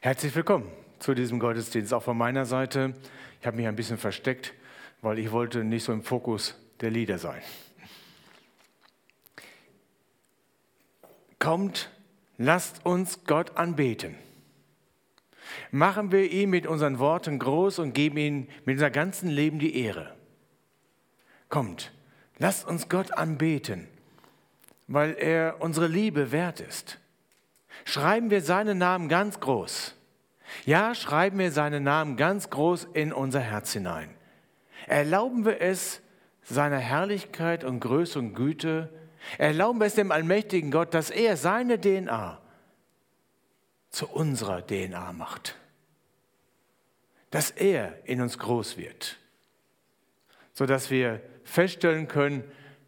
Herzlich willkommen zu diesem Gottesdienst, auch von meiner Seite. Ich habe mich ein bisschen versteckt, weil ich wollte nicht so im Fokus der Lieder sein. Kommt, lasst uns Gott anbeten. Machen wir ihn mit unseren Worten groß und geben ihm mit unser ganzen Leben die Ehre. Kommt, lasst uns Gott anbeten, weil er unsere Liebe wert ist. Schreiben wir seinen Namen ganz groß. Ja, schreiben wir seinen Namen ganz groß in unser Herz hinein. Erlauben wir es seiner Herrlichkeit und Größe und Güte, erlauben wir es dem allmächtigen Gott, dass er seine DNA zu unserer DNA macht. Dass er in uns groß wird, sodass wir feststellen können,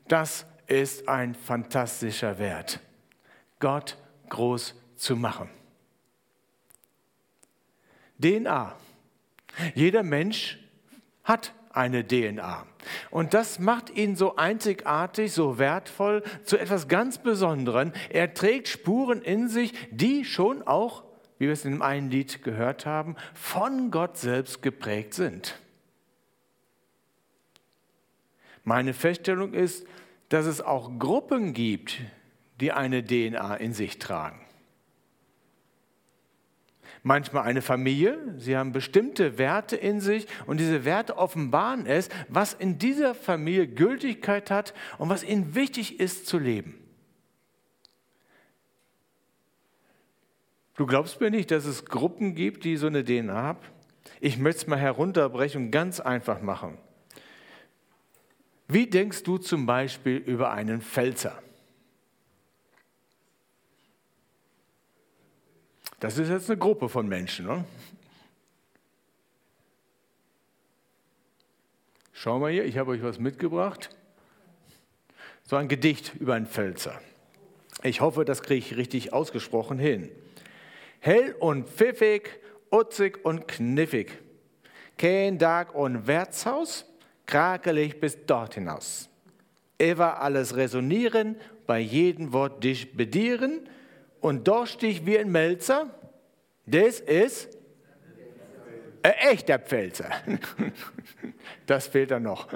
das ist ein fantastischer Wert, Gott groß zu machen. DNA. Jeder Mensch hat eine DNA. Und das macht ihn so einzigartig, so wertvoll, zu etwas ganz Besonderem. Er trägt Spuren in sich, die schon auch, wie wir es in dem einen Lied gehört haben, von Gott selbst geprägt sind. Meine Feststellung ist, dass es auch Gruppen gibt, die eine DNA in sich tragen manchmal eine Familie. Sie haben bestimmte Werte in sich und diese Werte offenbaren es, was in dieser Familie Gültigkeit hat und was ihnen wichtig ist zu leben. Du glaubst mir nicht, dass es Gruppen gibt, die so eine DNA haben? Ich möchte es mal herunterbrechen und ganz einfach machen. Wie denkst du zum Beispiel über einen Pfälzer? Das ist jetzt eine Gruppe von Menschen. Ne? Schau mal hier, ich habe euch was mitgebracht. So ein Gedicht über einen Pfälzer. Ich hoffe, das kriege ich richtig ausgesprochen hin. Hell und pfiffig, utzig und kniffig. Kein Tag und Wirtshaus, krakelig bis dort hinaus. Immer alles resonieren, bei jedem Wort dich bedieren, und durstig wie ein Melzer, das ist ein echter Pfälzer. Das fehlt dann noch.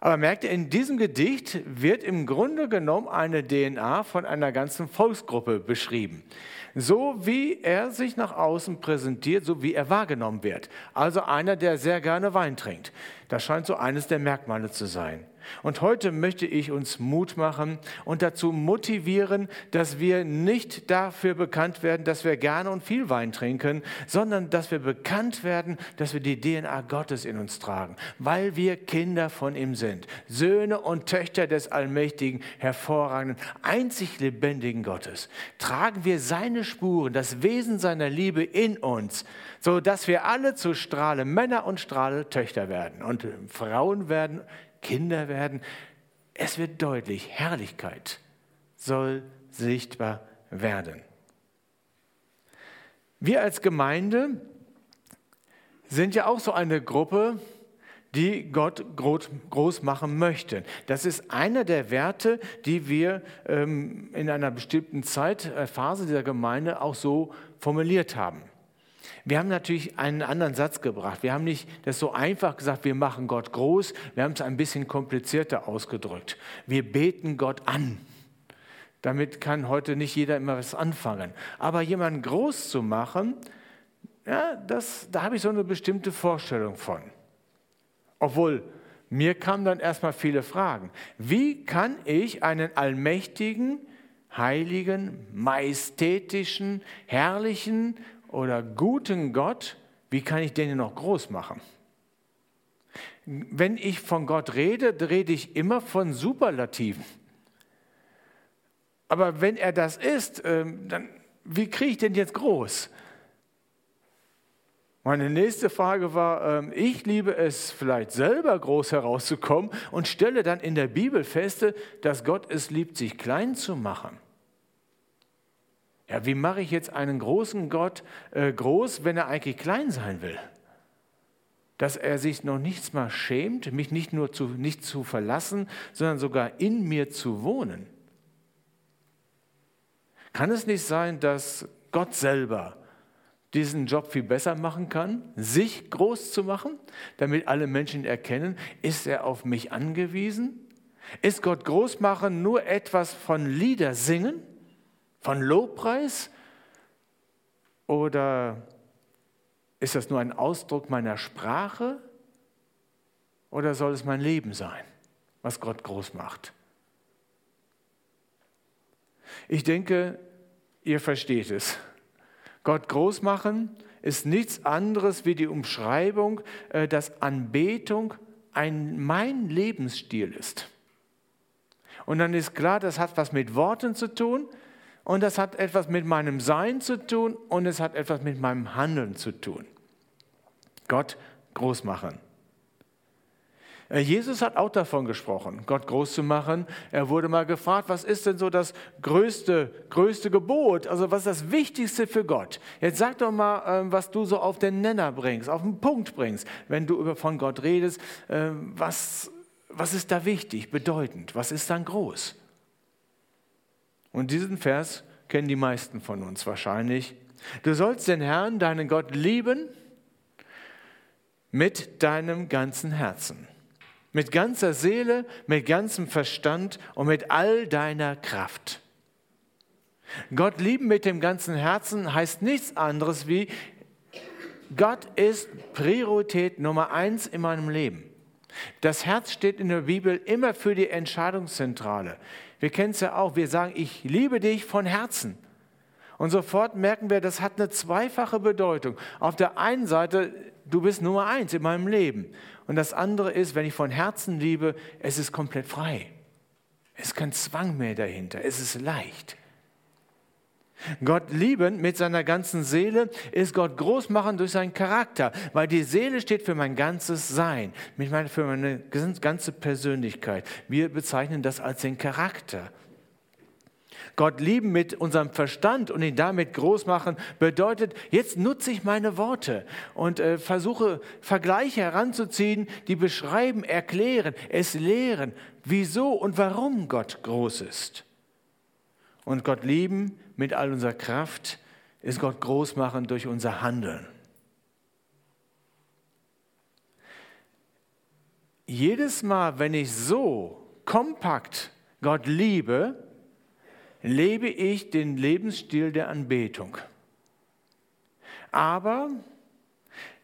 Aber merkt ihr, in diesem Gedicht wird im Grunde genommen eine DNA von einer ganzen Volksgruppe beschrieben. So wie er sich nach außen präsentiert, so wie er wahrgenommen wird. Also einer, der sehr gerne Wein trinkt. Das scheint so eines der Merkmale zu sein. Und heute möchte ich uns Mut machen und dazu motivieren, dass wir nicht dafür bekannt werden, dass wir gerne und viel Wein trinken, sondern dass wir bekannt werden, dass wir die DNA Gottes in uns tragen, weil wir Kinder von ihm sind, Söhne und Töchter des allmächtigen, hervorragenden, einzig lebendigen Gottes. Tragen wir seine Spuren, das Wesen seiner Liebe in uns, so dass wir alle zu Strahle Männer und Strahle Töchter werden und Frauen werden Kinder werden. Es wird deutlich, Herrlichkeit soll sichtbar werden. Wir als Gemeinde sind ja auch so eine Gruppe, die Gott groß machen möchte. Das ist einer der Werte, die wir ähm, in einer bestimmten Zeitphase dieser Gemeinde auch so formuliert haben. Wir haben natürlich einen anderen Satz gebracht. Wir haben nicht das so einfach gesagt, wir machen Gott groß. Wir haben es ein bisschen komplizierter ausgedrückt. Wir beten Gott an. Damit kann heute nicht jeder immer was anfangen. Aber jemanden groß zu machen, ja, das, da habe ich so eine bestimmte Vorstellung von. Obwohl, mir kamen dann erstmal viele Fragen. Wie kann ich einen allmächtigen, heiligen, majestätischen, herrlichen oder guten Gott, wie kann ich den noch groß machen? Wenn ich von Gott rede, rede ich immer von Superlativen. Aber wenn er das ist, ähm, dann wie kriege ich den jetzt groß? Meine nächste Frage war, ähm, ich liebe es vielleicht selber groß herauszukommen und stelle dann in der Bibel fest, dass Gott es liebt, sich klein zu machen. Ja, wie mache ich jetzt einen großen Gott äh, groß, wenn er eigentlich klein sein will? Dass er sich noch nichts mal schämt, mich nicht nur zu, nicht zu verlassen, sondern sogar in mir zu wohnen. Kann es nicht sein, dass Gott selber diesen Job viel besser machen kann, sich groß zu machen, damit alle Menschen erkennen, ist er auf mich angewiesen? Ist Gott groß machen nur etwas von Lieder singen, von Lobpreis? Oder ist das nur ein Ausdruck meiner Sprache? Oder soll es mein Leben sein, was Gott groß macht? Ich denke, ihr versteht es. Gott groß machen ist nichts anderes wie die Umschreibung, äh, dass Anbetung ein mein Lebensstil ist. Und dann ist klar, das hat was mit Worten zu tun und das hat etwas mit meinem Sein zu tun und es hat etwas mit meinem Handeln zu tun. Gott groß machen. Äh, Jesus hat auch davon gesprochen, Gott groß zu machen. Er wurde mal gefragt, was ist denn so das größte, größte Gebot? Also was ist das Wichtigste für Gott? Jetzt sag doch mal, ähm, was du so auf den Nenner bringst, auf den Punkt bringst, wenn du über von Gott redest. Ähm, was, was ist da wichtig, bedeutend? Was ist dann groß? Und diesen Vers kennen die meisten von uns wahrscheinlich. Du sollst den Herrn, deinen Gott, lieben mit deinem ganzen Herzen. Mit ganzer Seele, mit ganzem Verstand und mit all deiner Kraft. Gott lieben mit dem ganzen Herzen heißt nichts anderes wie, Gott ist Priorität Nummer eins in meinem Leben. Das Herz steht in der Bibel immer für die Entscheidungszentrale. Wir kennen es ja auch, wir sagen, ich liebe dich von Herzen. Und sofort merken wir, das hat eine zweifache Bedeutung. Auf der einen Seite, du bist Nummer eins in meinem Leben. Und das andere ist, wenn ich von Herzen liebe, es ist komplett frei. Es ist kein Zwang mehr dahinter. Es ist leicht. Gott lieben mit seiner ganzen Seele ist Gott groß machen durch seinen Charakter, weil die Seele steht für mein ganzes Sein, für meine ganze Persönlichkeit. Wir bezeichnen das als den Charakter. Gott lieben mit unserem Verstand und ihn damit groß machen, bedeutet, jetzt nutze ich meine Worte und äh, versuche Vergleiche heranzuziehen, die beschreiben, erklären, es lehren, wieso und warum Gott groß ist. Und Gott lieben mit all unserer Kraft ist Gott groß machen durch unser Handeln. Jedes Mal, wenn ich so kompakt Gott liebe, lebe ich den Lebensstil der Anbetung. Aber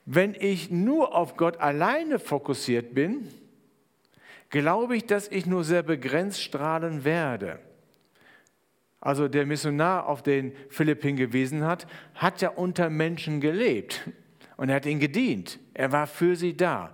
wenn ich nur auf Gott alleine fokussiert bin, glaube ich, dass ich nur sehr begrenzt strahlen werde. Also der Missionar, auf den Philipp hingewiesen hat, hat ja unter Menschen gelebt und er hat ihnen gedient. Er war für sie da.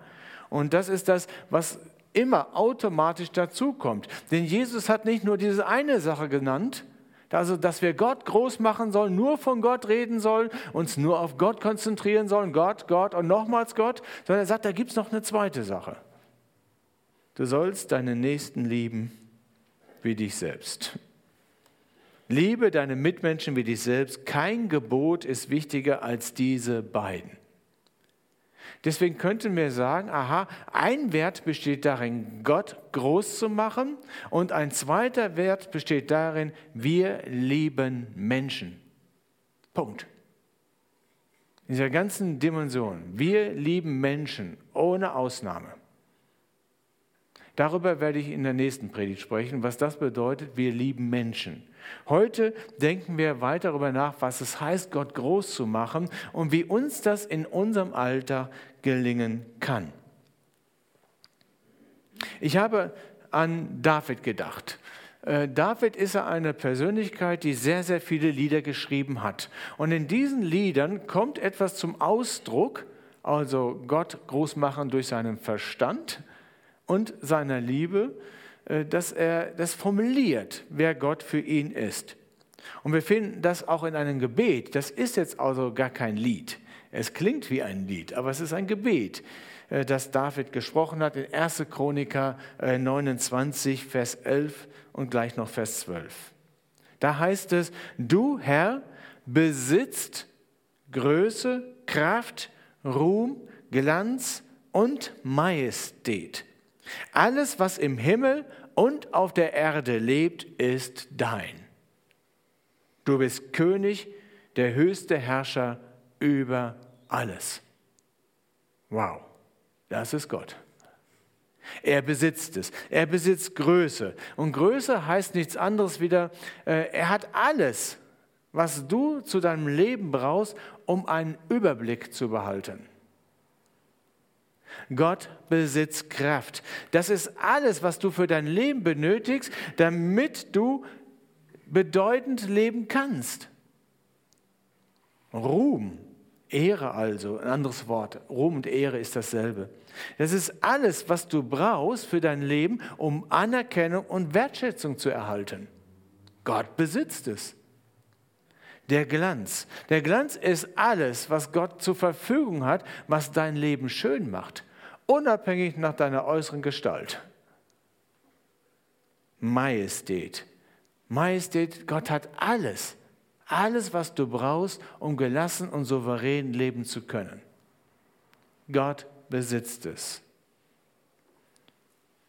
Und das ist das, was immer automatisch dazukommt. Denn Jesus hat nicht nur diese eine Sache genannt, also dass wir Gott groß machen sollen, nur von Gott reden sollen, uns nur auf Gott konzentrieren sollen, Gott, Gott und nochmals Gott, sondern er sagt, da gibt es noch eine zweite Sache. Du sollst deinen Nächsten lieben wie dich selbst. Liebe deine Mitmenschen wie dich selbst. Kein Gebot ist wichtiger als diese beiden. Deswegen könnten wir sagen, aha, ein Wert besteht darin, Gott groß zu machen und ein zweiter Wert besteht darin, wir lieben Menschen. Punkt. In dieser ganzen Dimension, wir lieben Menschen ohne Ausnahme. Darüber werde ich in der nächsten Predigt sprechen, was das bedeutet, wir lieben Menschen. Heute denken wir weiter darüber nach, was es heißt, Gott groß zu machen und wie uns das in unserem Alter gelingen kann. Ich habe an David gedacht. Äh, David ist eine Persönlichkeit, die sehr, sehr viele Lieder geschrieben hat. Und in diesen Liedern kommt etwas zum Ausdruck, also Gott groß machen durch seinen Verstand und seiner Liebe, äh, dass er das formuliert, wer Gott für ihn ist. Und wir finden das auch in einem Gebet. Das ist jetzt also gar kein Lied. Es klingt wie ein Lied, aber es ist ein Gebet, äh, das David gesprochen hat in 1. Chroniker 29, äh, Vers 11 und gleich noch Vers 12. Da heißt es, du Herr besitzt Größe, Kraft, Ruhm, Glanz und Majestät. Alles, was im Himmel und auf der Erde lebt, ist dein. Du bist König, der höchste Herrscher über alles. Wow, das ist Gott. Er besitzt es. Er besitzt Größe. Und Größe heißt nichts anderes wieder, äh, er hat alles, was du zu deinem Leben brauchst, um einen Überblick zu behalten. Gott besitzt Kraft. Das ist alles, was du für dein Leben benötigst, damit du bedeutend leben kannst. Ruhm, Ehre also, ein anderes Wort. Ruhm und Ehre ist dasselbe. Das ist alles, was du brauchst für dein Leben, um Anerkennung und Wertschätzung zu erhalten. Gott besitzt es. Der Glanz. Der Glanz ist alles, was Gott zur Verfügung hat, was dein Leben schön macht, unabhängig nach deiner äußeren Gestalt. Majestät. Majestät, Gott hat alles. Alles, was du brauchst, um gelassen und souverän leben zu können. Gott besitzt es.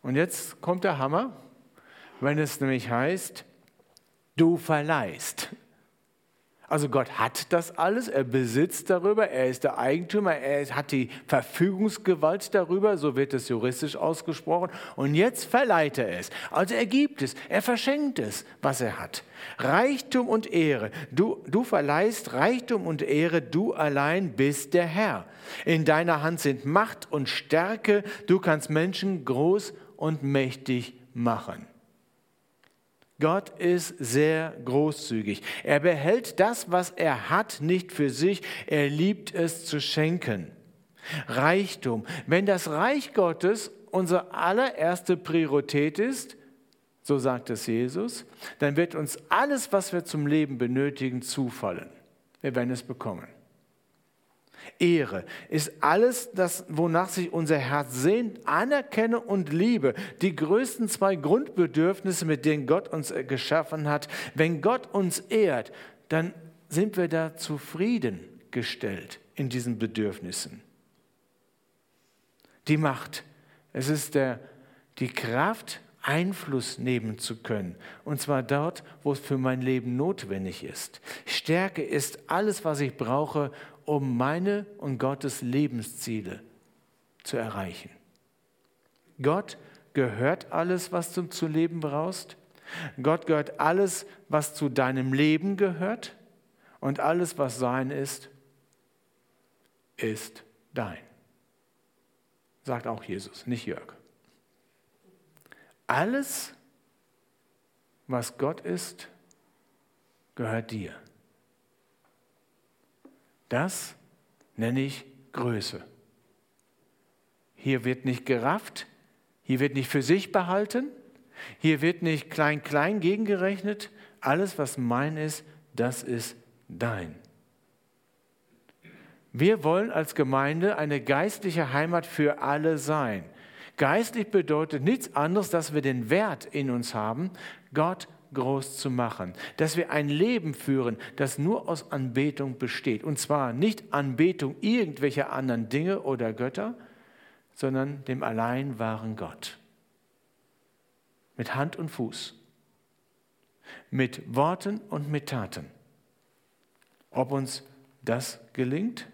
Und jetzt kommt der Hammer, wenn es nämlich heißt, du verleihst. Also Gott hat das alles, er besitzt darüber, er ist der Eigentümer, er hat die Verfügungsgewalt darüber, so wird es juristisch ausgesprochen. Und jetzt verleiht er es. Also er gibt es, er verschenkt es, was er hat. Reichtum und Ehre. Du, du verleihst Reichtum und Ehre, du allein bist der Herr. In deiner Hand sind Macht und Stärke, du kannst Menschen groß und mächtig machen. Gott ist sehr großzügig. Er behält das, was er hat, nicht für sich. Er liebt es zu schenken. Reichtum. Wenn das Reich Gottes unsere allererste Priorität ist, so sagt es Jesus, dann wird uns alles, was wir zum Leben benötigen, zufallen. Wir werden es bekommen. Ehre ist alles, das, wonach sich unser Herz sehnt, Anerkennung und Liebe, die größten zwei Grundbedürfnisse, mit denen Gott uns äh, geschaffen hat. Wenn Gott uns ehrt, dann sind wir da zufriedengestellt in diesen Bedürfnissen. Die Macht, es ist der, die Kraft, Einfluss nehmen zu können. Und zwar dort, wo es für mein Leben notwendig ist. Stärke ist alles, was ich brauche, um meine und Gottes Lebensziele zu erreichen. Gott gehört alles, was du zu leben brauchst. Gott gehört alles, was zu deinem Leben gehört. Und alles, was sein ist, ist dein. Sagt auch Jesus, nicht Jörg. Alles, was Gott ist, gehört dir. Das nenne ich Größe. Hier wird nicht gerafft, hier wird nicht für sich behalten, hier wird nicht klein-klein gegengerechnet. Alles, was mein ist, das ist dein. Wir wollen als Gemeinde eine geistliche Heimat für alle sein. Geistlich bedeutet nichts anderes, dass wir den Wert in uns haben, Gott groß zu machen, dass wir ein Leben führen, das nur aus Anbetung besteht. Und zwar nicht Anbetung irgendwelcher anderen Dinge oder Götter, sondern dem allein wahren Gott. Mit Hand und Fuß, mit Worten und mit Taten. Ob uns das gelingt?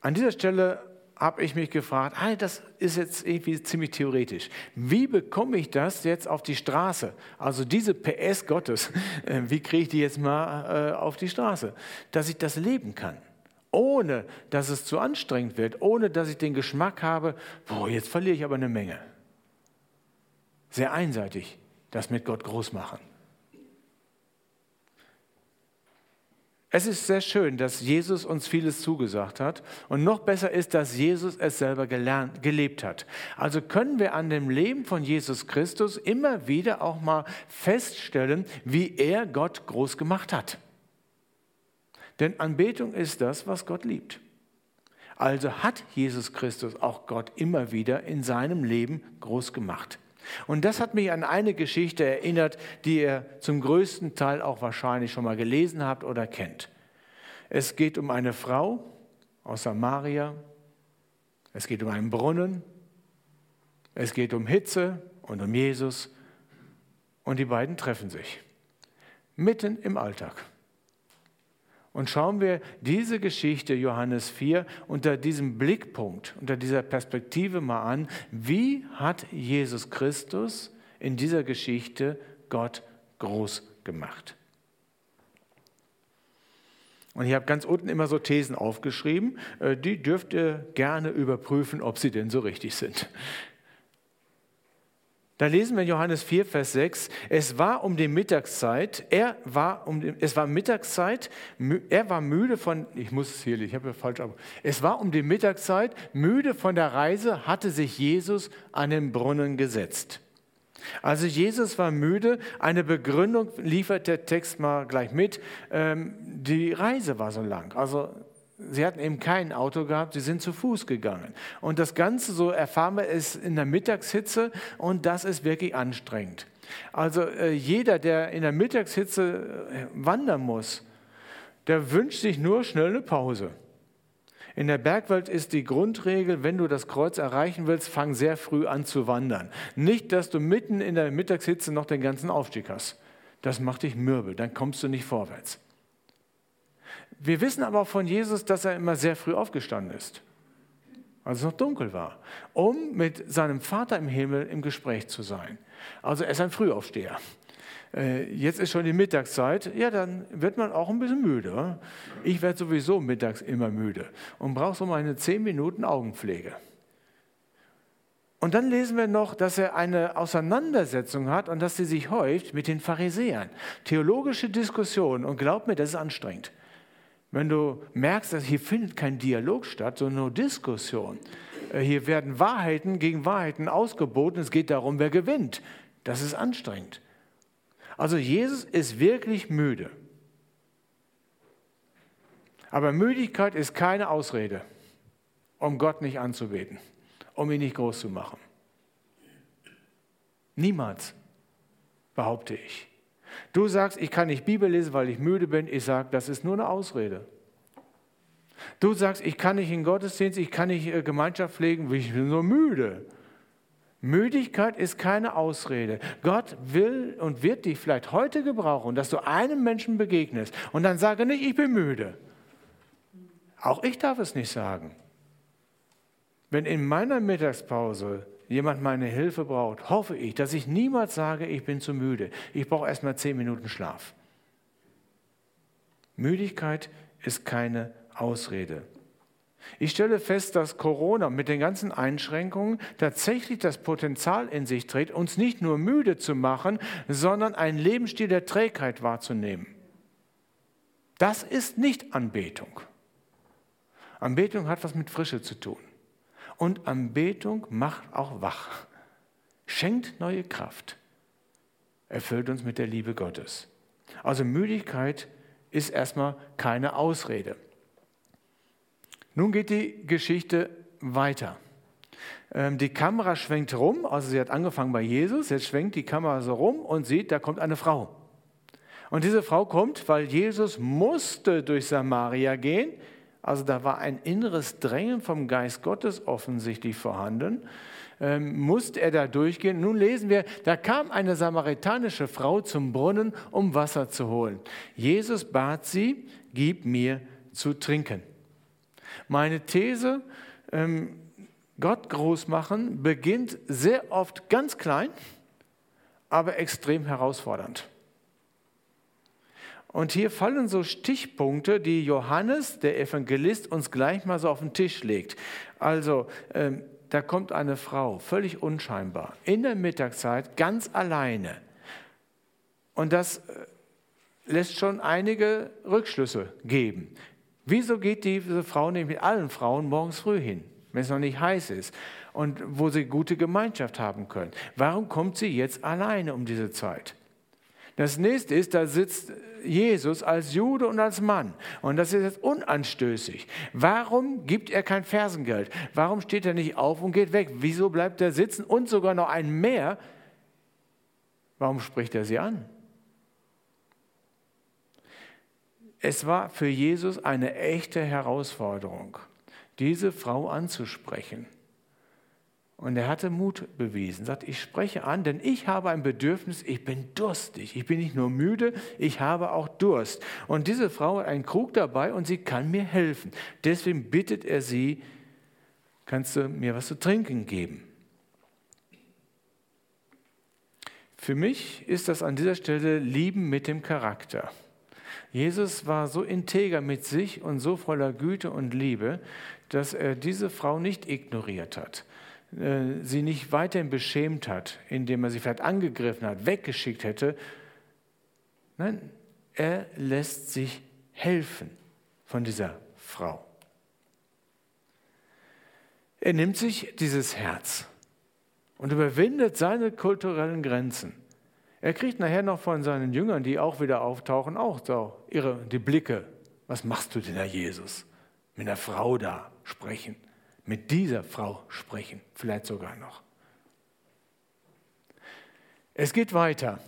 An dieser Stelle habe ich mich gefragt, ah, das ist jetzt irgendwie ziemlich theoretisch. Wie bekomme ich das jetzt auf die Straße? Also diese PS Gottes, äh, wie kriege ich die jetzt mal äh, auf die Straße? Dass ich das leben kann, ohne dass es zu anstrengend wird, ohne dass ich den Geschmack habe, boah, jetzt verliere ich aber eine Menge. Sehr einseitig, das mit Gott groß machen. Es ist sehr schön, dass Jesus uns vieles zugesagt hat. Und noch besser ist, dass Jesus es selber gelernt, gelebt hat. Also können wir an dem Leben von Jesus Christus immer wieder auch mal feststellen, wie er Gott groß gemacht hat. Denn Anbetung ist das, was Gott liebt. Also hat Jesus Christus auch Gott immer wieder in seinem Leben groß gemacht. Und das hat mich an eine Geschichte erinnert, die ihr zum größten Teil auch wahrscheinlich schon mal gelesen habt oder kennt. Es geht um eine Frau aus Samaria, es geht um einen Brunnen, es geht um Hitze und um Jesus und die beiden treffen sich mitten im Alltag. Und schauen wir diese Geschichte Johannes 4 unter diesem Blickpunkt, unter dieser Perspektive mal an, wie hat Jesus Christus in dieser Geschichte Gott groß gemacht? Und ich habe ganz unten immer so Thesen aufgeschrieben, äh, die dürft ihr gerne überprüfen, ob sie denn so richtig sind. Da lesen wir in Johannes 4, Vers 6, es war um die Mittagszeit, er war um die, es war Mittagszeit, er war müde von, ich muss es hier, ich habe ja falsch, aber es war um die Mittagszeit, müde von der Reise, hatte sich Jesus an den Brunnen gesetzt. Also Jesus war müde, eine Begründung liefert der Text mal gleich mit, ähm, die Reise war so lang, also Sie hatten eben kein Auto gehabt, sie sind zu Fuß gegangen. Und das Ganze, so erfahren wir es in der Mittagshitze und das ist wirklich anstrengend. Also äh, jeder, der in der Mittagshitze äh, wandern muss, der wünscht sich nur schnell eine Pause. In der Bergwelt ist die Grundregel, wenn du das Kreuz erreichen willst, fang sehr früh an zu wandern. Nicht, dass du mitten in der Mittagshitze noch den ganzen Aufstieg hast. Das macht dich mürbe, dann kommst du nicht vorwärts. Wir wissen aber auch von Jesus, dass er immer sehr früh aufgestanden ist, als es noch dunkel war, um mit seinem Vater im Himmel im Gespräch zu sein. Also er ist ein Frühaufsteher. Äh, jetzt ist schon die Mittagszeit, ja, dann wird man auch ein bisschen müde. Ich werde sowieso mittags immer müde und brauche so meine zehn Minuten Augenpflege. Und dann lesen wir noch, dass er eine Auseinandersetzung hat und dass sie sich häuft mit den Pharisäern. Theologische Diskussionen und glaubt mir, das ist anstrengend. Wenn du merkst, dass hier findet kein Dialog statt, sondern nur Diskussion. Äh, hier werden Wahrheiten gegen Wahrheiten ausgeboten. Es geht darum, wer gewinnt. Das ist anstrengend. Also Jesus ist wirklich müde. Aber Müdigkeit ist keine Ausrede, um Gott nicht anzubeten, um ihn nicht groß zu machen. Niemals, behaupte ich. Du sagst, ich kann nicht Bibel lesen, weil ich müde bin. Ich sage, das ist nur eine Ausrede. Du sagst, ich kann nicht in Gottesdienst, ich kann nicht äh, Gemeinschaft pflegen, weil ich bin nur müde. Müdigkeit ist keine Ausrede. Gott will und wird dich vielleicht heute gebrauchen, dass du einem Menschen begegnest und dann sage nicht, ich bin müde. Auch ich darf es nicht sagen. Wenn in meiner Mittagspause jemand meine Hilfe braucht, hoffe ich, dass ich niemals sage, ich bin zu müde. Ich brauche erst mal zehn Minuten Schlaf. Müdigkeit ist keine Ausrede. Ich stelle fest, dass Corona mit den ganzen Einschränkungen tatsächlich das Potenzial in sich trägt, uns nicht nur müde zu machen, sondern einen Lebensstil der Trägheit wahrzunehmen. Das ist nicht Anbetung. Anbetung hat was mit Frische zu tun. Und Anbetung macht auch wach, schenkt neue Kraft, erfüllt uns mit der Liebe Gottes. Also Müdigkeit ist erstmal keine Ausrede. Nun geht die Geschichte weiter. Ähm, die Kamera schwenkt rum, also sie hat angefangen bei Jesus, jetzt schwenkt die Kamera so rum und sieht, da kommt eine Frau. Und diese Frau kommt, weil Jesus musste durch Samaria gehen, also da war ein inneres Drängen vom Geist Gottes offensichtlich vorhanden. Ähm, musste er da durchgehen? Nun lesen wir, da kam eine samaritanische Frau zum Brunnen, um Wasser zu holen. Jesus bat sie, gib mir zu trinken. Meine These, ähm, Gott groß machen, beginnt sehr oft ganz klein, aber extrem herausfordernd. Und hier fallen so Stichpunkte, die Johannes, der Evangelist, uns gleich mal so auf den Tisch legt. Also, ähm, da kommt eine Frau, völlig unscheinbar, in der Mittagszeit, ganz alleine. Und das äh, lässt schon einige Rückschlüsse geben. Wieso geht diese Frau nicht mit allen Frauen morgens früh hin, wenn es noch nicht heiß ist und wo sie gute Gemeinschaft haben können? Warum kommt sie jetzt alleine um diese Zeit? Das nächste ist, da sitzt Jesus als Jude und als Mann. Und das ist jetzt unanstößig. Warum gibt er kein Fersengeld? Warum steht er nicht auf und geht weg? Wieso bleibt er sitzen? Und sogar noch ein mehr. Warum spricht er sie an? Es war für Jesus eine echte Herausforderung, diese Frau anzusprechen. Und er hatte Mut bewiesen, sagt, ich spreche an, denn ich habe ein Bedürfnis, ich bin durstig. Ich bin nicht nur müde, ich habe auch Durst. Und diese Frau hat einen Krug dabei und sie kann mir helfen. Deswegen bittet er sie, kannst du mir was zu trinken geben? Für mich ist das an dieser Stelle Lieben mit dem Charakter. Jesus war so integer mit sich und so voller Güte und Liebe, dass er diese Frau nicht ignoriert hat äh, sie nicht weiterhin beschämt hat, indem er sie vielleicht angegriffen hat, weggeschickt hätte. Nein, er lässt sich helfen von dieser Frau. Er nimmt sich dieses Herz und überwindet seine kulturellen Grenzen. Er kriegt nachher noch von seinen Jüngern, die auch wieder auftauchen, auch so ihre, die Blicke. Was machst du denn, Herr Jesus? Mit einer Frau da sprechen mit dieser Frau sprechen, vielleicht sogar noch. Es geht weiter.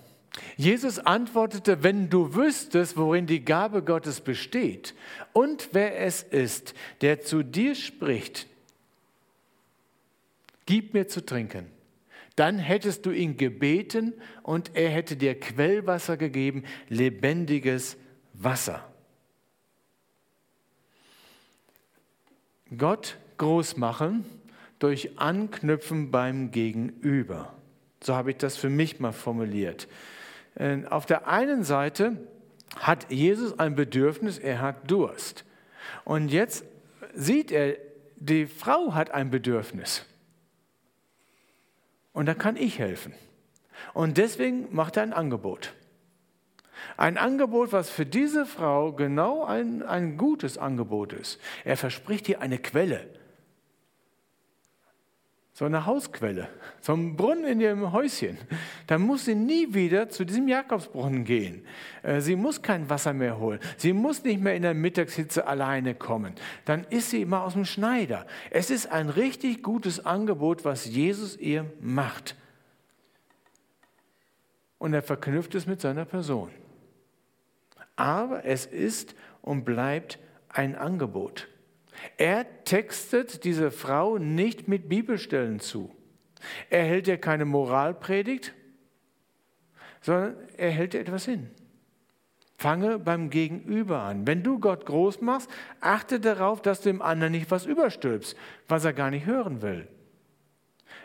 Jesus antwortete, wenn du wüsstest, worin die Gabe Gottes besteht und wer es ist, der zu dir spricht, gib mir zu trinken. Dann hättest du ihn gebeten und er hätte dir Quellwasser gegeben, lebendiges Wasser. Gott groß machen durch Anknüpfen beim Gegenüber. So habe ich das für mich mal formuliert. Äh, auf der einen Seite hat Jesus ein Bedürfnis, er hat Durst. Und jetzt sieht er, die Frau hat ein Bedürfnis. Und da kann ich helfen. Und deswegen macht er ein Angebot. Ein Angebot, was für diese Frau genau ein, ein gutes Angebot ist. Er verspricht ihr eine Quelle so eine Hausquelle, so ein Brunnen in ihrem Häuschen. Dann muss sie nie wieder zu diesem Jakobsbrunnen gehen. Äh, sie muss kein Wasser mehr holen. Sie muss nicht mehr in der Mittagshitze alleine kommen. Dann ist sie immer aus dem Schneider. Es ist ein richtig gutes Angebot, was Jesus ihr macht. Und er verknüpft es mit seiner Person. Aber es ist und bleibt ein Angebot. Er textet diese Frau nicht mit Bibelstellen zu. Er hält ihr keine Moralpredigt, sondern er hält ihr etwas hin. Fange beim Gegenüber an. Wenn du Gott groß machst, achte darauf, dass du dem anderen nicht was überstülpst, was er gar nicht hören will.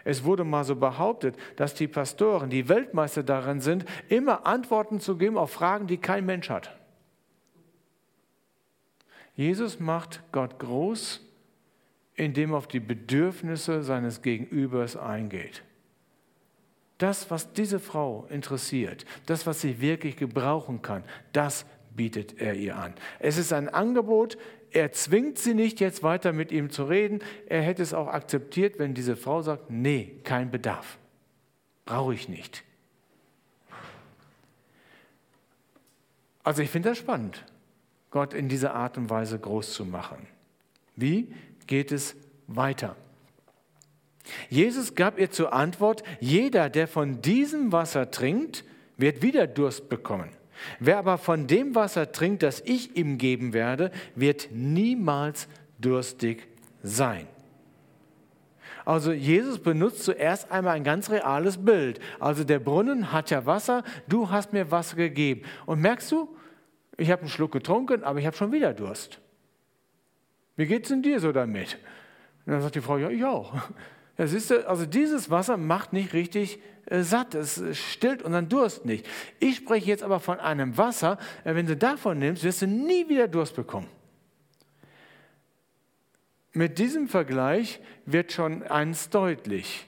Es wurde mal so behauptet, dass die Pastoren, die Weltmeister darin sind, immer Antworten zu geben auf Fragen, die kein Mensch hat. Jesus macht Gott groß, indem er auf die Bedürfnisse seines Gegenübers eingeht. Das, was diese Frau interessiert, das, was sie wirklich gebrauchen kann, das bietet er ihr an. Es ist ein Angebot, er zwingt sie nicht, jetzt weiter mit ihm zu reden. Er hätte es auch akzeptiert, wenn diese Frau sagt, nee, kein Bedarf, brauche ich nicht. Also ich finde das spannend. Gott in dieser Art und Weise groß zu machen. Wie geht es weiter? Jesus gab ihr zur Antwort, jeder, der von diesem Wasser trinkt, wird wieder Durst bekommen. Wer aber von dem Wasser trinkt, das ich ihm geben werde, wird niemals durstig sein. Also Jesus benutzt zuerst einmal ein ganz reales Bild. Also der Brunnen hat ja Wasser, du hast mir Wasser gegeben. Und merkst du, ich habe einen Schluck getrunken, aber ich habe schon wieder Durst. Wie geht es denn dir so damit? Und dann sagt die Frau, ja, ich auch. Ja, siehst du, also dieses Wasser macht nicht richtig äh, satt, es stillt unseren Durst nicht. Ich spreche jetzt aber von einem Wasser, äh, wenn du davon nimmst, wirst du nie wieder Durst bekommen. Mit diesem Vergleich wird schon eins deutlich.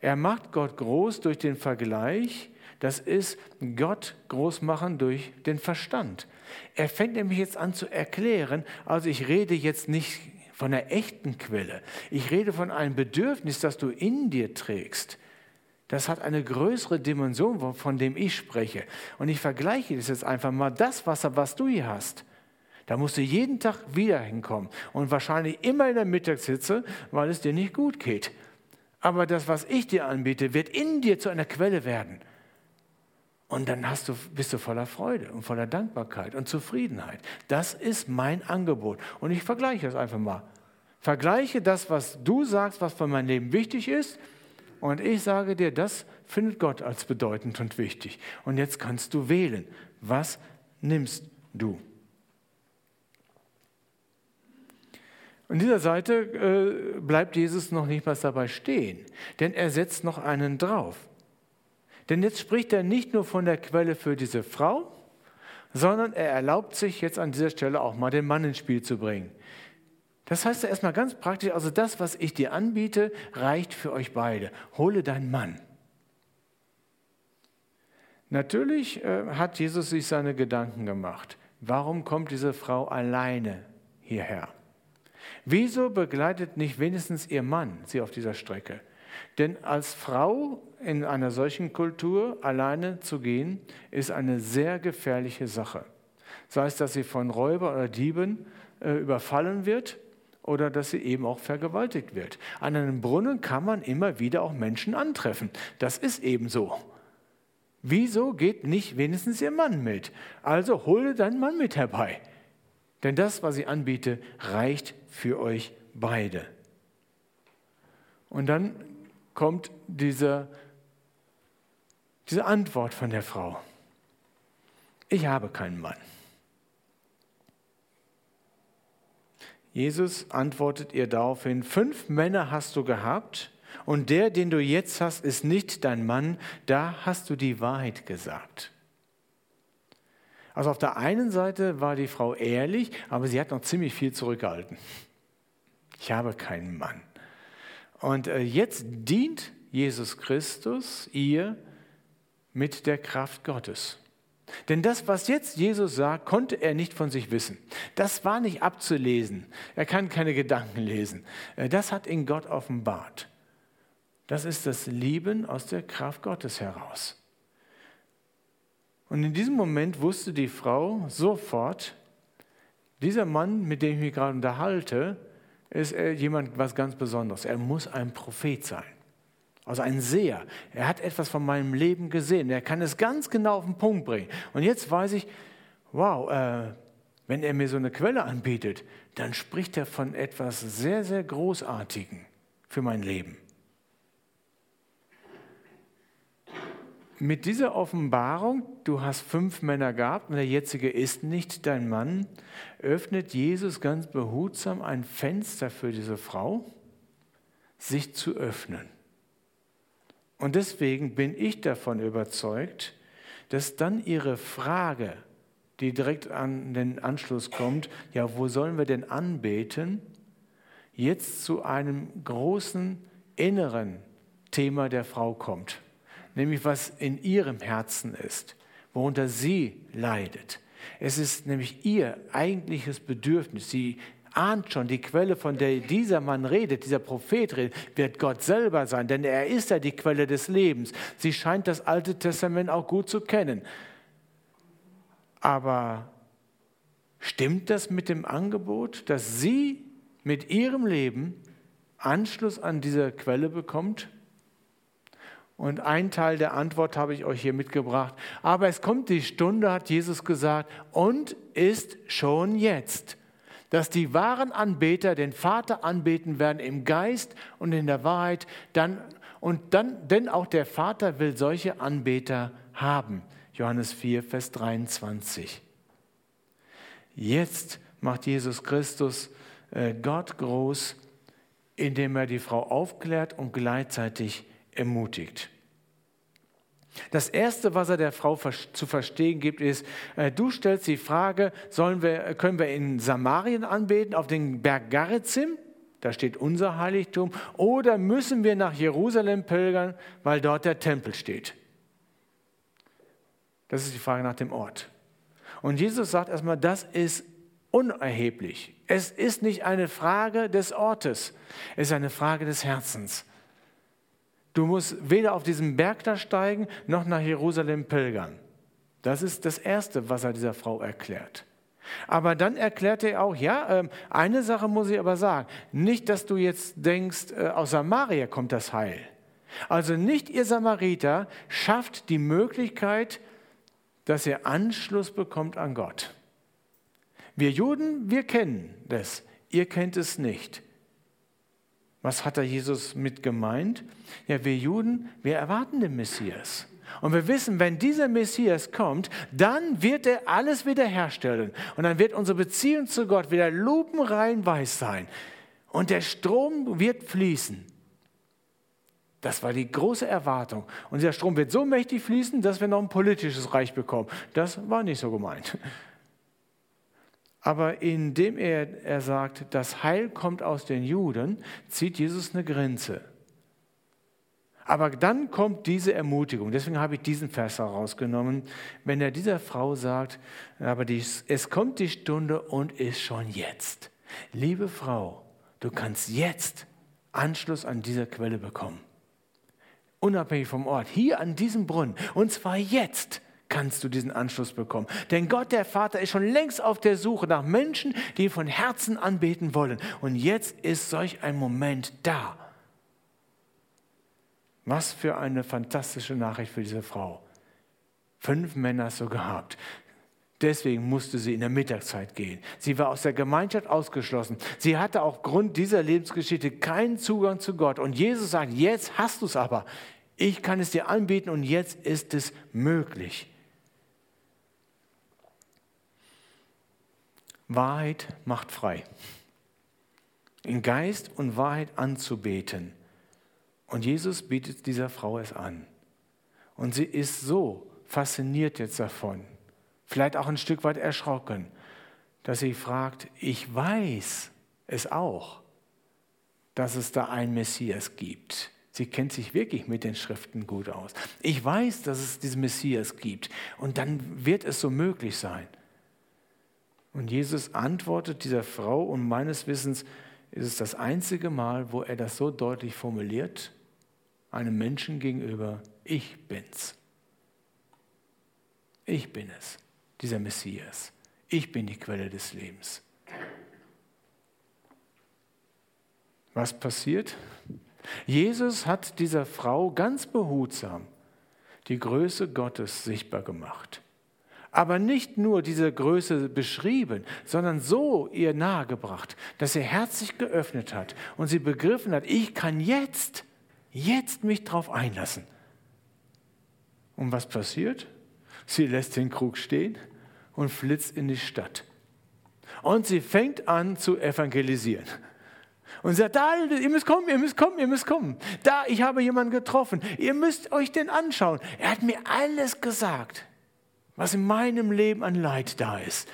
Er macht Gott groß durch den Vergleich, das ist Gott groß machen durch den Verstand. Er fängt nämlich jetzt an zu erklären, also ich rede jetzt nicht von einer echten Quelle, ich rede von einem Bedürfnis, das du in dir trägst. Das hat eine größere Dimension, von dem ich spreche. Und ich vergleiche das jetzt einfach mal. Das Wasser, was du hier hast, da musst du jeden Tag wieder hinkommen. Und wahrscheinlich immer in der Mittagshitze, weil es dir nicht gut geht. Aber das, was ich dir anbiete, wird in dir zu einer Quelle werden. Und dann du, bist du voller Freude und voller Dankbarkeit und Zufriedenheit. Das ist mein Angebot. Und ich vergleiche das einfach mal. Vergleiche das, was du sagst, was für mein Leben wichtig ist, und ich sage dir, das findet Gott als bedeutend und wichtig. Und jetzt kannst du wählen. Was nimmst du? Und dieser Seite äh, bleibt Jesus noch nicht was dabei stehen, denn er setzt noch einen drauf. Denn jetzt spricht er nicht nur von der Quelle für diese Frau, sondern er erlaubt sich jetzt an dieser Stelle auch mal den Mann ins Spiel zu bringen. Das heißt erstmal ganz praktisch, also das, was ich dir anbiete, reicht für euch beide. Hole deinen Mann. Natürlich äh, hat Jesus sich seine Gedanken gemacht. Warum kommt diese Frau alleine hierher? Wieso begleitet nicht wenigstens ihr Mann sie auf dieser Strecke? Denn als Frau in einer solchen Kultur alleine zu gehen, ist eine sehr gefährliche Sache. Sei es, dass sie von Räuber oder Dieben äh, überfallen wird oder dass sie eben auch vergewaltigt wird. An einem Brunnen kann man immer wieder auch Menschen antreffen. Das ist eben so. Wieso geht nicht wenigstens ihr Mann mit? Also hole deinen Mann mit herbei. Denn das, was ich anbiete, reicht für euch beide. Und dann kommt diese, diese Antwort von der Frau. Ich habe keinen Mann. Jesus antwortet ihr daraufhin, fünf Männer hast du gehabt und der, den du jetzt hast, ist nicht dein Mann, da hast du die Wahrheit gesagt. Also auf der einen Seite war die Frau ehrlich, aber sie hat noch ziemlich viel zurückgehalten. Ich habe keinen Mann. Und äh, jetzt dient Jesus Christus ihr mit der Kraft Gottes. Denn das, was jetzt Jesus sagt, konnte er nicht von sich wissen. Das war nicht abzulesen. Er kann keine Gedanken lesen. Äh, das hat ihn Gott offenbart. Das ist das Lieben aus der Kraft Gottes heraus. Und in diesem Moment wusste die Frau sofort, dieser Mann, mit dem ich mich gerade unterhalte, ist jemand was ganz Besonderes. Er muss ein Prophet sein. Also ein Seher. Er hat etwas von meinem Leben gesehen. Er kann es ganz genau auf den Punkt bringen. Und jetzt weiß ich, wow, äh, wenn er mir so eine Quelle anbietet, dann spricht er von etwas sehr, sehr Großartigem für mein Leben. Mit dieser Offenbarung, du hast fünf Männer gehabt und der jetzige ist nicht dein Mann, öffnet Jesus ganz behutsam ein Fenster für diese Frau, sich zu öffnen. Und deswegen bin ich davon überzeugt, dass dann ihre Frage, die direkt an den Anschluss kommt, ja, wo sollen wir denn anbeten, jetzt zu einem großen inneren Thema der Frau kommt nämlich was in ihrem Herzen ist, worunter sie leidet. Es ist nämlich ihr eigentliches Bedürfnis. Sie ahnt schon, die Quelle, von der dieser Mann redet, dieser Prophet redet, wird Gott selber sein, denn er ist ja die Quelle des Lebens. Sie scheint das Alte Testament auch gut zu kennen. Aber stimmt das mit dem Angebot, dass sie mit ihrem Leben Anschluss an diese Quelle bekommt? Und ein Teil der Antwort habe ich euch hier mitgebracht. Aber es kommt die Stunde, hat Jesus gesagt, und ist schon jetzt, dass die wahren Anbeter den Vater anbeten werden im Geist und in der Wahrheit. Dann, und dann, denn auch der Vater will solche Anbeter haben. Johannes 4, Vers 23. Jetzt macht Jesus Christus äh, Gott groß, indem er die Frau aufklärt und gleichzeitig ermutigt. Das Erste, was er der Frau zu verstehen gibt, ist, äh, du stellst die Frage, sollen wir, können wir in Samarien anbeten, auf den Berg Garizim, da steht unser Heiligtum, oder müssen wir nach Jerusalem pilgern, weil dort der Tempel steht? Das ist die Frage nach dem Ort. Und Jesus sagt erstmal, das ist unerheblich. Es ist nicht eine Frage des Ortes, es ist eine Frage des Herzens. Du musst weder auf diesen Berg da steigen, noch nach Jerusalem pilgern. Das ist das Erste, was er dieser Frau erklärt. Aber dann erklärt er auch, ja, ähm, eine Sache muss ich aber sagen. Nicht, dass du jetzt denkst, äh, aus Samaria kommt das Heil. Also nicht ihr Samariter schafft die Möglichkeit, dass ihr Anschluss bekommt an Gott. Wir Juden, wir kennen das. Ihr kennt es nicht. Was hat da Jesus mit gemeint? Ja, wir Juden, wir erwarten den Messias. Und wir wissen, wenn dieser Messias kommt, dann wird er alles wiederherstellen. Und dann wird unsere Beziehung zu Gott wieder lupenrein weiß sein. Und der Strom wird fließen. Das war die große Erwartung. Und dieser Strom wird so mächtig fließen, dass wir noch ein politisches Reich bekommen. Das war nicht so gemeint. Aber indem er, er sagt, das Heil kommt aus den Juden, zieht Jesus eine Grenze. Aber dann kommt diese Ermutigung. Deswegen habe ich diesen Vers herausgenommen. Wenn er dieser Frau sagt, aber dies, es kommt die Stunde und ist schon jetzt. Liebe Frau, du kannst jetzt Anschluss an dieser Quelle bekommen. Unabhängig vom Ort, hier an diesem Brunnen. Und zwar jetzt kannst du diesen Anschluss bekommen. Denn Gott, der Vater, ist schon längst auf der Suche nach Menschen, die ihn von Herzen anbeten wollen. Und jetzt ist solch ein Moment da. Was für eine fantastische Nachricht für diese Frau. Fünf Männer du gehabt. Deswegen musste sie in der Mittagszeit gehen. Sie war aus der Gemeinschaft ausgeschlossen. Sie hatte aufgrund dieser Lebensgeschichte keinen Zugang zu Gott. Und Jesus sagt, jetzt hast du es aber. Ich kann es dir anbieten und jetzt ist es möglich. Wahrheit macht frei. In Geist und Wahrheit anzubeten. Und Jesus bietet dieser Frau es an. Und sie ist so fasziniert jetzt davon, vielleicht auch ein Stück weit erschrocken, dass sie fragt, ich weiß es auch, dass es da einen Messias gibt. Sie kennt sich wirklich mit den Schriften gut aus. Ich weiß, dass es diesen Messias gibt. Und dann wird es so möglich sein. Und Jesus antwortet dieser Frau und meines Wissens ist es das einzige Mal, wo er das so deutlich formuliert, einem Menschen gegenüber, ich bin's. Ich bin es, dieser Messias. Ich bin die Quelle des Lebens. Was passiert? Jesus hat dieser Frau ganz behutsam die Größe Gottes sichtbar gemacht aber nicht nur diese Größe beschrieben, sondern so ihr nahegebracht, dass ihr Herz sich geöffnet hat und sie begriffen hat, ich kann jetzt, jetzt mich drauf einlassen. Und was passiert? Sie lässt den Krug stehen und flitzt in die Stadt. Und sie fängt an zu evangelisieren. Und sagt, da, ihr müsst kommen, ihr müsst kommen, ihr müsst kommen. Da, ich habe jemanden getroffen. Ihr müsst euch den anschauen. Er hat mir alles gesagt was in meinem Leben an Leid da ist.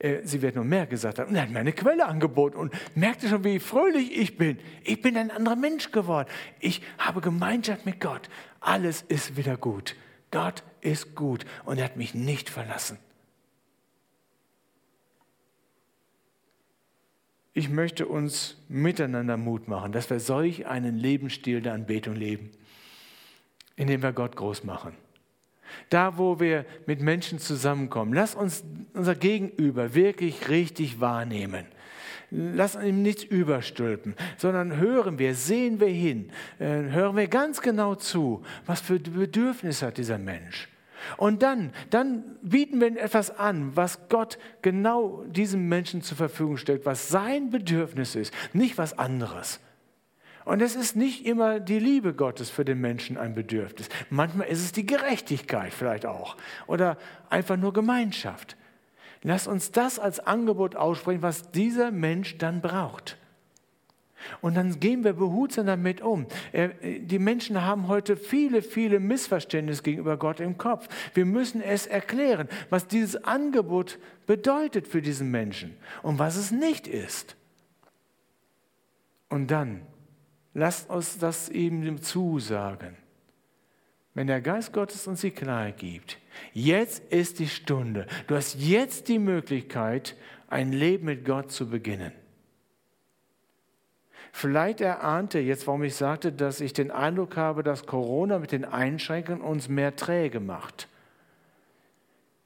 Äh, sie wird nur mehr gesagt haben. Und er hat mir eine Quelle angeboten und merkte schon, wie fröhlich ich bin. Ich bin ein anderer Mensch geworden. Ich habe Gemeinschaft mit Gott. Alles ist wieder gut. Gott ist gut und er hat mich nicht verlassen. Ich möchte uns miteinander Mut machen, dass wir solch einen Lebensstil der Anbetung leben, indem wir Gott groß machen. Da, wo wir mit Menschen zusammenkommen, lass uns unser Gegenüber wirklich richtig wahrnehmen. Lass ihm nichts überstülpen, sondern hören wir, sehen wir hin, äh, hören wir ganz genau zu, was für Bedürfnisse hat dieser Mensch. Und dann, dann bieten wir ihm etwas an, was Gott genau diesem Menschen zur Verfügung stellt, was sein Bedürfnis ist, nicht was anderes. Und es ist nicht immer die Liebe Gottes für den Menschen ein Bedürfnis. Manchmal ist es die Gerechtigkeit vielleicht auch oder einfach nur Gemeinschaft. Lass uns das als Angebot aussprechen, was dieser Mensch dann braucht. Und dann gehen wir behutsam damit um. Die Menschen haben heute viele, viele Missverständnisse gegenüber Gott im Kopf. Wir müssen es erklären, was dieses Angebot bedeutet für diesen Menschen und was es nicht ist. Und dann Lasst uns das ihm zusagen. Wenn der Geist Gottes uns die Klarheit gibt, jetzt ist die Stunde. Du hast jetzt die Möglichkeit, ein Leben mit Gott zu beginnen. Vielleicht erahnte jetzt, warum ich sagte, dass ich den Eindruck habe, dass Corona mit den Einschränkungen uns mehr träge macht.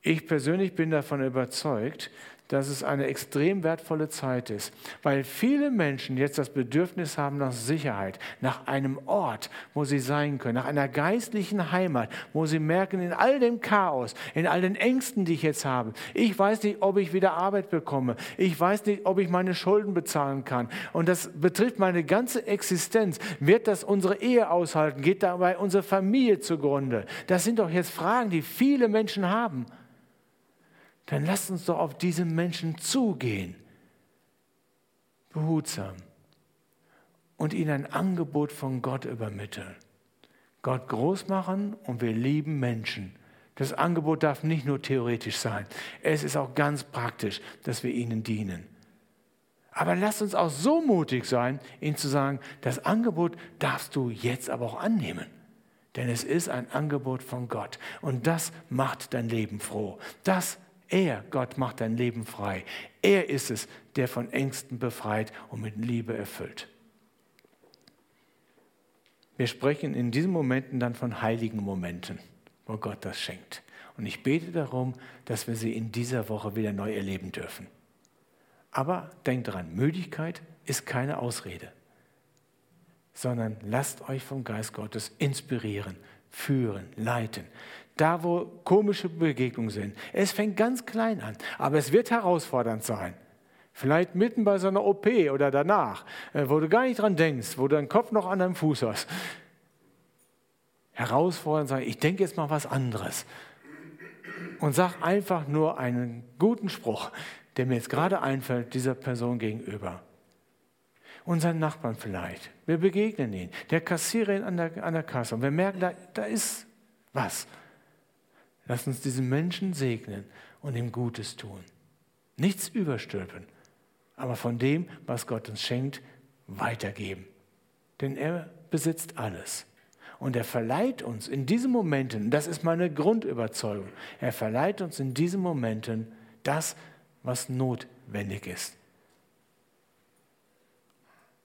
Ich persönlich bin davon überzeugt, dass es eine extrem wertvolle Zeit ist, weil viele Menschen jetzt das Bedürfnis haben nach Sicherheit, nach einem Ort, wo sie sein können, nach einer geistlichen Heimat, wo sie merken, in all dem Chaos, in all den Ängsten, die ich jetzt habe, ich weiß nicht, ob ich wieder Arbeit bekomme, ich weiß nicht, ob ich meine Schulden bezahlen kann und das betrifft meine ganze Existenz. Wird das unsere Ehe aushalten? Geht dabei unsere Familie zugrunde? Das sind doch jetzt Fragen, die viele Menschen haben dann lasst uns doch auf diese Menschen zugehen, behutsam, und ihnen ein Angebot von Gott übermitteln. Gott groß machen und wir lieben Menschen. Das Angebot darf nicht nur theoretisch sein, es ist auch ganz praktisch, dass wir ihnen dienen. Aber lasst uns auch so mutig sein, ihnen zu sagen, das Angebot darfst du jetzt aber auch annehmen. Denn es ist ein Angebot von Gott und das macht dein Leben froh. Das er, Gott, macht dein Leben frei. Er ist es, der von Ängsten befreit und mit Liebe erfüllt. Wir sprechen in diesen Momenten dann von heiligen Momenten, wo Gott das schenkt. Und ich bete darum, dass wir sie in dieser Woche wieder neu erleben dürfen. Aber denkt daran, Müdigkeit ist keine Ausrede, sondern lasst euch vom Geist Gottes inspirieren, führen, leiten da wo komische Begegnungen sind. Es fängt ganz klein an, aber es wird herausfordernd sein. Vielleicht mitten bei so einer OP oder danach, äh, wo du gar nicht dran denkst, wo du deinen Kopf noch an deinem Fuß hast. Herausfordernd sein, ich denke jetzt mal was anderes. Und sag einfach nur einen guten Spruch, der mir jetzt gerade einfällt, dieser Person gegenüber. Unseren Nachbarn vielleicht. Wir begegnen ihn. Der Kassiererin an der, an der Kasse. Und wir merken, da, da ist was. Lass uns diesen Menschen segnen und ihm Gutes tun. Nichts überstülpen, aber von dem, was Gott uns schenkt, weitergeben. Denn er besitzt alles. Und er verleiht uns in diesen Momenten, das ist meine Grundüberzeugung, er verleiht uns in diesen Momenten das, was notwendig ist.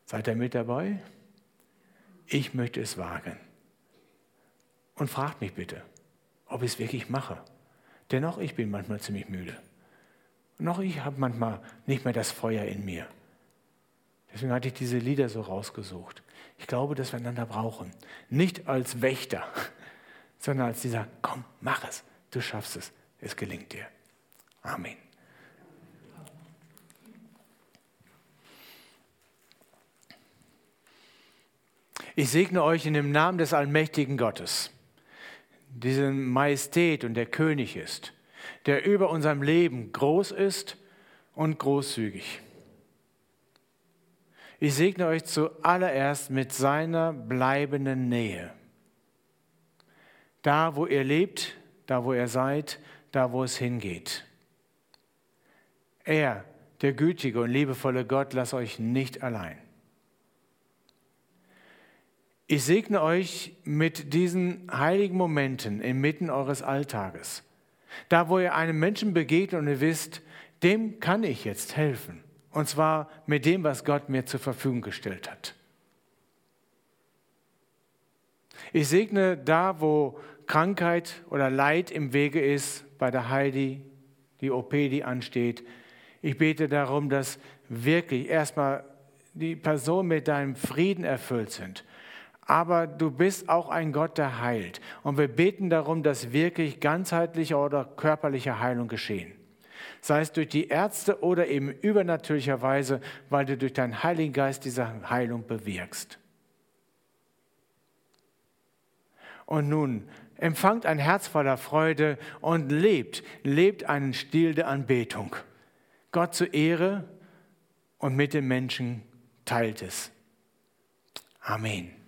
Seid ihr mit dabei? Ich möchte es wagen. Und fragt mich bitte, ob ich es wirklich mache. Dennoch, ich bin manchmal ziemlich müde. Noch ich habe manchmal nicht mehr das Feuer in mir. Deswegen hatte ich diese Lieder so rausgesucht. Ich glaube, dass wir einander brauchen. Nicht als Wächter, sondern als dieser, komm, mach es, du schaffst es, es gelingt dir. Amen. Ich segne euch in dem Namen des allmächtigen Gottes diese Majestät und der König ist, der über unserem Leben groß ist und großzügig. Ich segne euch zuallererst mit seiner bleibenden Nähe. Da, wo ihr lebt, da, wo ihr seid, da, wo es hingeht. Er, der gütige und liebevolle Gott, lasst euch nicht allein. Ich segne euch mit diesen heiligen Momenten inmitten eures Alltages. Da, wo ihr einem Menschen begegnet und ihr wisst, dem kann ich jetzt helfen. Und zwar mit dem, was Gott mir zur Verfügung gestellt hat. Ich segne da, wo Krankheit oder Leid im Wege ist, bei der Heidi, die OP, die ansteht. Ich bete darum, dass wirklich erstmal die Personen mit deinem Frieden erfüllt sind aber du bist auch ein Gott, der heilt. Und wir beten darum, dass wirklich ganzheitliche oder körperliche Heilung geschehen. Sei es durch die Ärzte oder eben übernatürlicherweise, weil du durch deinen Heiligen Geist diese Heilung bewirkst. Und nun empfangt ein Herz voller Freude und lebt, lebt einen Stil der Anbetung. Gott zur Ehre und mit den Menschen teilt es. Amen.